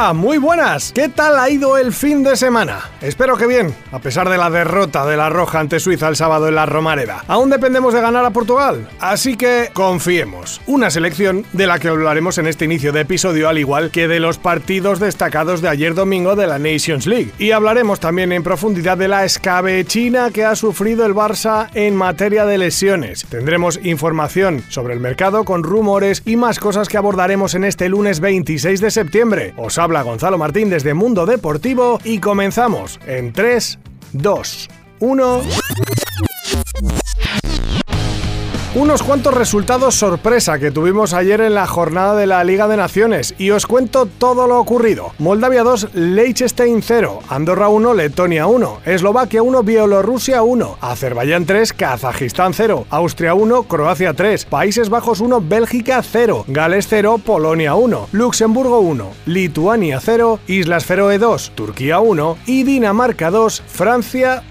Muy buenas. ¿Qué tal ha ido el fin de semana? Espero que bien, a pesar de la derrota de la Roja ante Suiza el sábado en la Romareda. Aún dependemos de ganar a Portugal, así que confiemos. Una selección de la que hablaremos en este inicio de episodio, al igual que de los partidos destacados de ayer domingo de la Nations League. Y hablaremos también en profundidad de la escabechina que ha sufrido el Barça en materia de lesiones. Tendremos información sobre el mercado con rumores y más cosas que abordaremos en este lunes 26 de septiembre habla Gonzalo Martín desde Mundo Deportivo y comenzamos en 3, 2, 1 unos cuantos resultados sorpresa que tuvimos ayer en la jornada de la Liga de Naciones y os cuento todo lo ocurrido. Moldavia 2, Liechtenstein 0, Andorra 1, Letonia 1, Eslovaquia 1, Bielorrusia 1, Azerbaiyán 3, Kazajistán 0, Austria 1, Croacia 3, Países Bajos 1, Bélgica 0, Gales 0, Polonia 1, Luxemburgo 1, Lituania 0, Islas Feroe 2, Turquía 1 y Dinamarca 2, Francia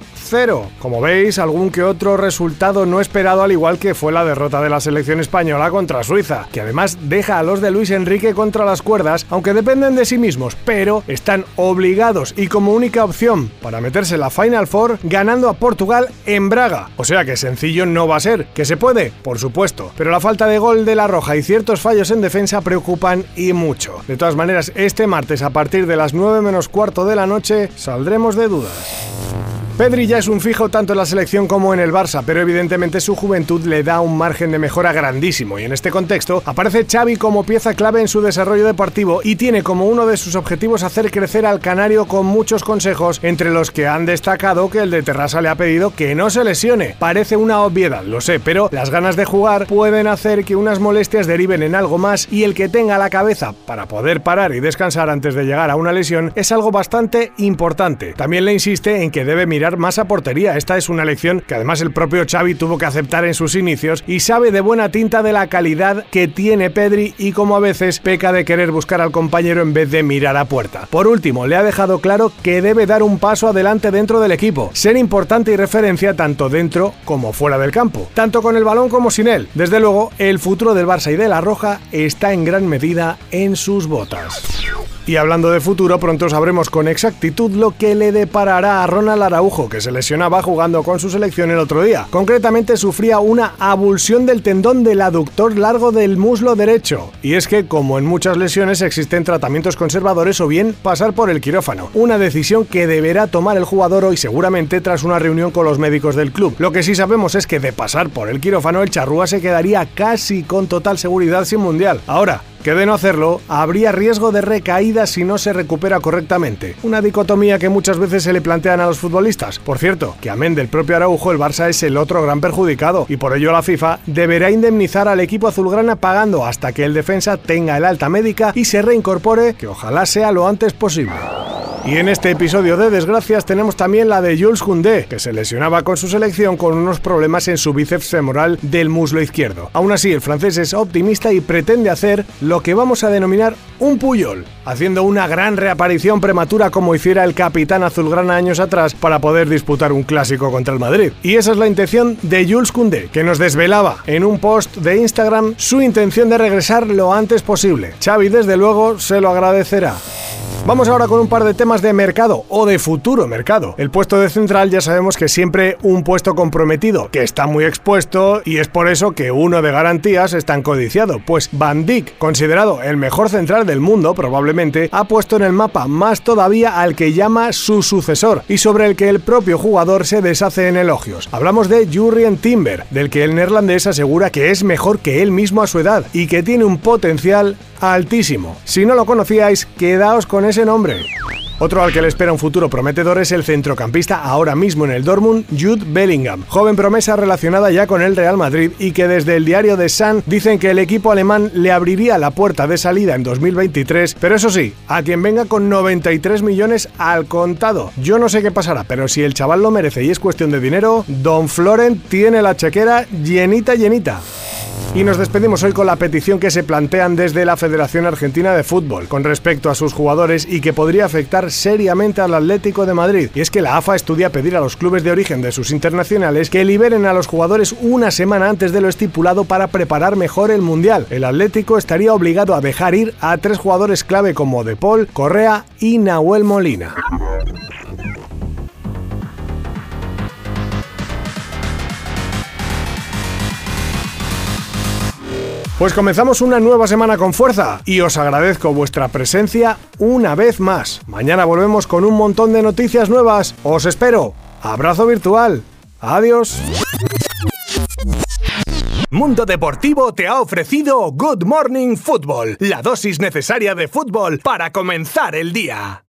como veis, algún que otro resultado no esperado al igual que fue la derrota de la selección española contra Suiza, que además deja a los de Luis Enrique contra las cuerdas, aunque dependen de sí mismos, pero están obligados y como única opción para meterse en la Final Four ganando a Portugal en Braga. O sea que sencillo no va a ser, que se puede, por supuesto, pero la falta de gol de la Roja y ciertos fallos en defensa preocupan y mucho. De todas maneras, este martes a partir de las 9 menos cuarto de la noche saldremos de dudas. Pedri ya es un fijo tanto en la selección como en el Barça, pero evidentemente su juventud le da un margen de mejora grandísimo y en este contexto aparece Xavi como pieza clave en su desarrollo deportivo y tiene como uno de sus objetivos hacer crecer al canario con muchos consejos, entre los que han destacado que el de Terrassa le ha pedido que no se lesione. Parece una obviedad, lo sé, pero las ganas de jugar pueden hacer que unas molestias deriven en algo más y el que tenga la cabeza para poder parar y descansar antes de llegar a una lesión es algo bastante importante. También le insiste en que debe mirar más a portería. Esta es una elección que además el propio Xavi tuvo que aceptar en sus inicios y sabe de buena tinta de la calidad que tiene Pedri y como a veces peca de querer buscar al compañero en vez de mirar a puerta. Por último, le ha dejado claro que debe dar un paso adelante dentro del equipo, ser importante y referencia tanto dentro como fuera del campo, tanto con el balón como sin él. Desde luego, el futuro del Barça y de la Roja está en gran medida en sus botas. Y hablando de futuro, pronto sabremos con exactitud lo que le deparará a Ronald Araujo, que se lesionaba jugando con su selección el otro día. Concretamente sufría una abulsión del tendón del aductor largo del muslo derecho. Y es que, como en muchas lesiones, existen tratamientos conservadores o bien pasar por el quirófano. Una decisión que deberá tomar el jugador hoy seguramente tras una reunión con los médicos del club. Lo que sí sabemos es que de pasar por el quirófano, el charrúa se quedaría casi con total seguridad sin mundial. Ahora, que de no hacerlo, habría riesgo de recaída si no se recupera correctamente. Una dicotomía que muchas veces se le plantean a los futbolistas. Por cierto, que amén del propio Araujo, el Barça es el otro gran perjudicado y por ello la FIFA deberá indemnizar al equipo azulgrana pagando hasta que el defensa tenga el alta médica y se reincorpore, que ojalá sea lo antes posible. Y en este episodio de desgracias tenemos también la de Jules Koundé, que se lesionaba con su selección con unos problemas en su bíceps femoral del muslo izquierdo. Aún así, el francés es optimista y pretende hacer lo que vamos a denominar un Puyol, haciendo una gran reaparición prematura como hiciera el capitán azulgrana años atrás para poder disputar un clásico contra el Madrid. Y esa es la intención de Jules Koundé, que nos desvelaba en un post de Instagram su intención de regresar lo antes posible. Xavi desde luego se lo agradecerá. Vamos ahora con un par de temas de mercado o de futuro mercado. El puesto de central ya sabemos que siempre un puesto comprometido, que está muy expuesto y es por eso que uno de garantías es tan codiciado, pues Van Dijk, considerado el mejor central del mundo probablemente, ha puesto en el mapa más todavía al que llama su sucesor y sobre el que el propio jugador se deshace en elogios. Hablamos de Jurrien Timber, del que el neerlandés asegura que es mejor que él mismo a su edad y que tiene un potencial altísimo. Si no lo conocíais, quedaos con ese nombre. Otro al que le espera un futuro prometedor es el centrocampista ahora mismo en el Dortmund, Jude Bellingham, joven promesa relacionada ya con el Real Madrid y que desde el diario The Sun dicen que el equipo alemán le abriría la puerta de salida en 2023, pero eso sí, a quien venga con 93 millones al contado. Yo no sé qué pasará, pero si el chaval lo merece y es cuestión de dinero, Don Florent tiene la chequera llenita llenita. Y nos despedimos hoy con la petición que se plantean desde la Federación Argentina de Fútbol con respecto a sus jugadores y que podría afectar seriamente al Atlético de Madrid. Y es que la AFA estudia pedir a los clubes de origen de sus internacionales que liberen a los jugadores una semana antes de lo estipulado para preparar mejor el Mundial. El Atlético estaría obligado a dejar ir a tres jugadores clave como De Paul, Correa y Nahuel Molina. Pues comenzamos una nueva semana con fuerza y os agradezco vuestra presencia una vez más. Mañana volvemos con un montón de noticias nuevas. Os espero. Abrazo virtual. Adiós. Mundo Deportivo te ha ofrecido Good Morning Football, la dosis necesaria de fútbol para comenzar el día.